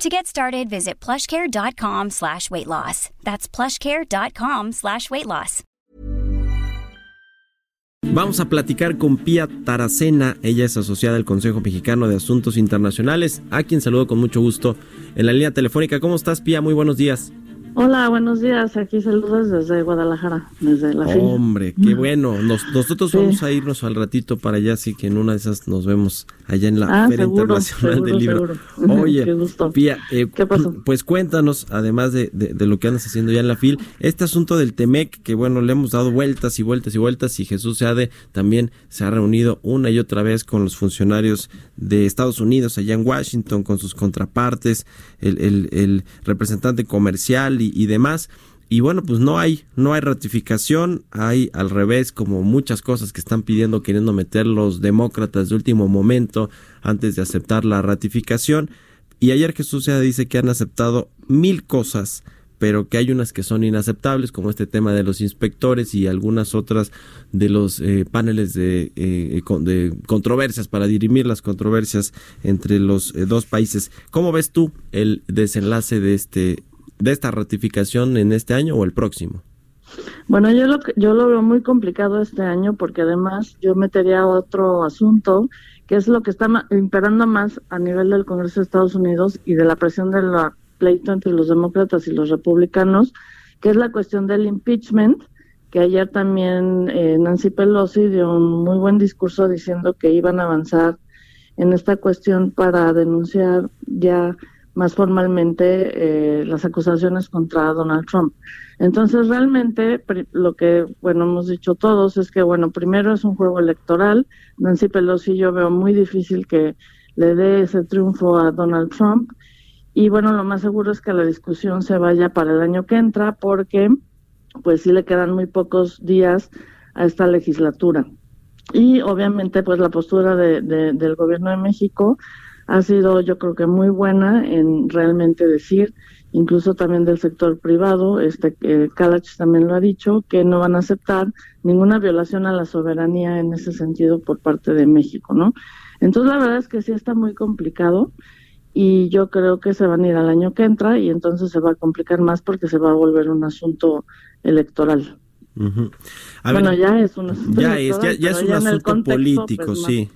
To get started, visit plushcare.com slash weight loss. That's plushcare.com slash weight loss. Vamos a platicar con Pía Taracena. Ella es asociada al Consejo Mexicano de Asuntos Internacionales, a quien saludo con mucho gusto en la línea telefónica. ¿Cómo estás, Pía? Muy buenos días. Hola, buenos días. Aquí saludos desde Guadalajara, desde la Hombre, qué bueno. nosotros vamos a irnos al ratito para allá, así que en una de esas nos vemos allá en la ah, Feria Internacional del Libro. Oye, Pía, eh, ¿qué pasó? Pues cuéntanos, además de, de, lo que andas haciendo ya en la FIL, este asunto del Temec, que bueno, le hemos dado vueltas y vueltas y vueltas, y Jesús Seade también se ha reunido una y otra vez con los funcionarios de Estados Unidos allá en Washington, con sus contrapartes, el, el, el representante comercial y, demás. Y bueno, pues no hay, no hay ratificación, hay al revés como muchas cosas que están pidiendo, queriendo meter los demócratas de último momento antes de aceptar la ratificación. Y ayer Jesús ya dice que han aceptado mil cosas, pero que hay unas que son inaceptables, como este tema de los inspectores y algunas otras de los eh, paneles de, eh, de, controversias para dirimir las controversias entre los eh, dos países. ¿Cómo ves tú el desenlace de este de esta ratificación en este año o el próximo? Bueno, yo lo, yo lo veo muy complicado este año porque además yo metería otro asunto que es lo que está imperando más a nivel del Congreso de Estados Unidos y de la presión del pleito entre los demócratas y los republicanos, que es la cuestión del impeachment, que ayer también eh, Nancy Pelosi dio un muy buen discurso diciendo que iban a avanzar en esta cuestión para denunciar ya más formalmente eh, las acusaciones contra Donald Trump. Entonces, realmente lo que, bueno, hemos dicho todos es que, bueno, primero es un juego electoral. Nancy Pelosi yo veo muy difícil que le dé ese triunfo a Donald Trump. Y bueno, lo más seguro es que la discusión se vaya para el año que entra porque, pues sí le quedan muy pocos días a esta legislatura. Y obviamente, pues la postura de, del gobierno de México ha sido yo creo que muy buena en realmente decir, incluso también del sector privado, este eh, Kalach también lo ha dicho, que no van a aceptar ninguna violación a la soberanía en ese sentido por parte de México, ¿no? Entonces la verdad es que sí está muy complicado y yo creo que se van a ir al año que entra y entonces se va a complicar más porque se va a volver un asunto electoral. bueno, ya es un asunto ya es, ya, es un asunto político, pues, sí.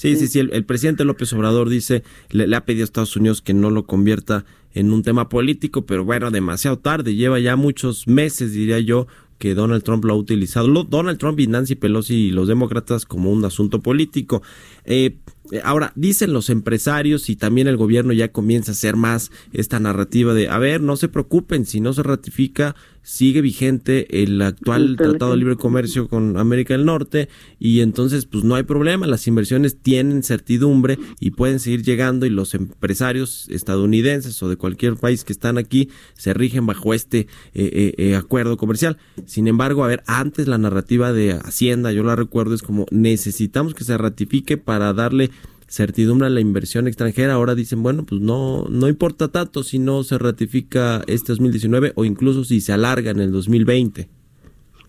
Sí, sí, sí, el, presidente López Obrador dice, le, ha pedido a Estados Unidos que no lo convierta en un tema político, pero bueno, demasiado tarde, lleva ya muchos meses, diría yo, que Donald Trump lo ha utilizado, Donald Trump y Nancy Pelosi y los demócratas como un asunto político. Eh, ahora, dicen los empresarios y también el gobierno ya comienza a hacer más esta narrativa de, a ver, no se preocupen, si no se ratifica, sigue vigente el actual Tratado de Libre Comercio con América del Norte y entonces pues no hay problema, las inversiones tienen certidumbre y pueden seguir llegando y los empresarios estadounidenses o de cualquier país que están aquí se rigen bajo este eh, eh, acuerdo comercial. Sin embargo, a ver, antes la narrativa de Hacienda, yo la recuerdo, es como necesitamos que se ratifique para darle certidumbre a la inversión extranjera, ahora dicen, bueno, pues no, no importa tanto si no se ratifica este 2019 o incluso si se alarga en el 2020.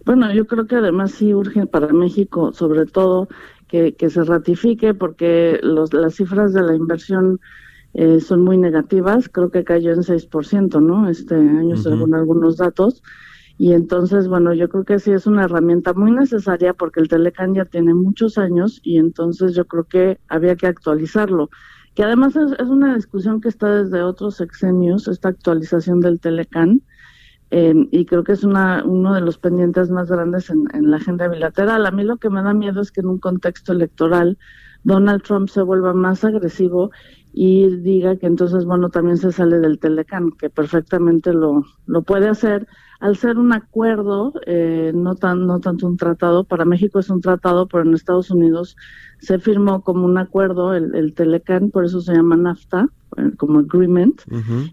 Bueno, yo creo que además sí urge para México, sobre todo, que, que se ratifique porque los, las cifras de la inversión eh, son muy negativas, creo que cayó en 6%, ¿no? Este año, según algunos datos. Y entonces, bueno, yo creo que sí es una herramienta muy necesaria porque el Telecan ya tiene muchos años y entonces yo creo que había que actualizarlo. Que además es, una discusión que está desde otros sexenios, esta actualización del Telecan. Em, y creo que es una, uno de los pendientes más grandes en, en la agenda bilateral. A mí lo que me da miedo es que en un contexto electoral Donald Trump se vuelva más agresivo y diga que entonces, bueno, también se sale del Telecan, que perfectamente lo, lo puede hacer, al ser un acuerdo, eh, no, tan, no tanto un tratado, para México es un tratado, pero en Estados Unidos se firmó como un acuerdo el, el Telecan, por eso se llama NAFTA, eh, como agreement,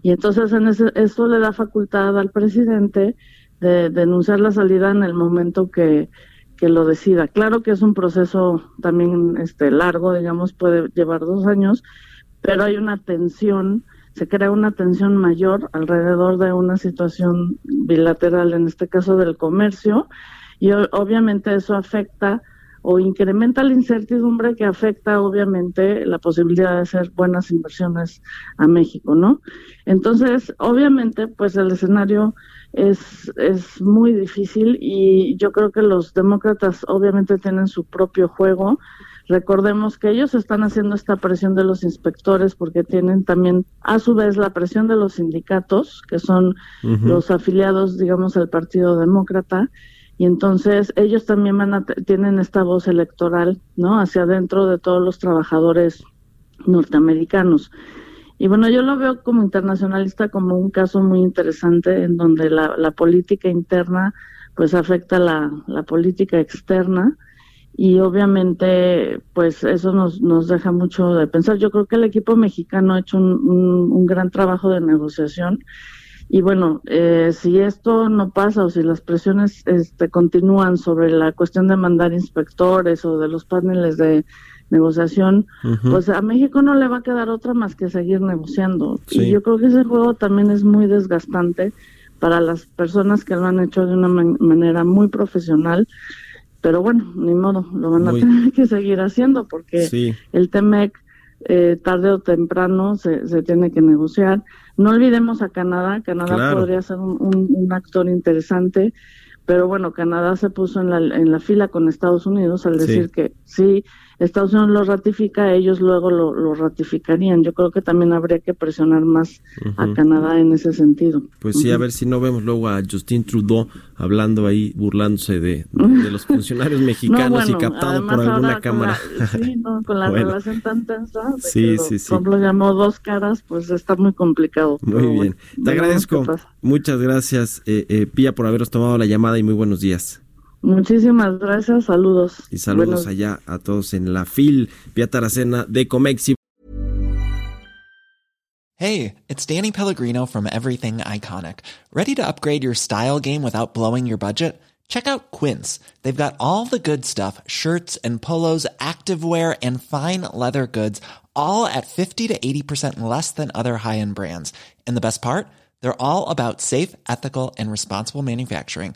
y entonces en ese, eso le da facultad al presidente de denunciar la salida en el momento que, que lo decida. Claro que es un proceso también este largo, digamos, puede llevar dos años, pero hay una tensión, se crea una tensión mayor alrededor de una situación bilateral, en este caso del comercio, y obviamente eso afecta o incrementa la incertidumbre que afecta obviamente la posibilidad de hacer buenas inversiones a México, ¿no? Entonces, obviamente, pues el escenario es, es muy difícil y yo creo que los demócratas obviamente tienen su propio juego. Recordemos que ellos están haciendo esta presión de los inspectores porque tienen también a su vez la presión de los sindicatos, que son los afiliados, digamos, al Partido Demócrata y entonces ellos también van a, tienen esta voz electoral, ¿no? Hacia adentro de todos los trabajadores norteamericanos. Y bueno, yo lo veo como internacionalista como un caso muy interesante en donde la, la política interna pues afecta la, la política externa y obviamente pues eso nos, nos deja mucho de pensar. Yo creo que el equipo mexicano ha hecho un, un gran trabajo de negociación y bueno, eh, si esto no pasa o si las presiones este, continúan sobre la cuestión de mandar inspectores o de los paneles de negociación, pues a México no le va a quedar otra más que seguir negociando. Y yo creo que ese juego también es muy desgastante para las personas que lo han hecho de una manera muy profesional. Pero bueno, ni modo, lo van a tener que seguir haciendo porque el TEMEC eh, tarde o temprano se, se tiene que negociar. No olvidemos a Canadá, Canadá podría ser un, actor interesante, pero bueno, Canadá se puso en la, en la fila con Estados Unidos al decir que sí, Estados Unidos lo ratifica, ellos luego lo, ratificarían. Yo creo que también habría que presionar más a Canadá en ese sentido. Pues sí, a ver si no vemos luego a Justin Trudeau hablando ahí, burlándose de, los funcionarios mexicanos y captado por alguna cámara. sí, con la relación tan tensa. sí, sí, sí. Lo llamó dos caras, pues está muy complicado. Muy bien. Te agradezco. Muchas gracias, eh, eh, Pía, por haberos tomado la llamada y muy buenos días. Muchísimas gracias, saludos. Y saludos allá a todos en la FIL, Pia Taracena de Comexi. Hey, it's Danny Pellegrino from Everything Iconic. Ready to upgrade your style game without blowing your budget? Check out Quince. They've got all the good stuff, shirts and polos, activewear and fine leather goods, all at 50 to 80% less than other high-end brands. And the best part? They're all about safe, ethical and responsible manufacturing.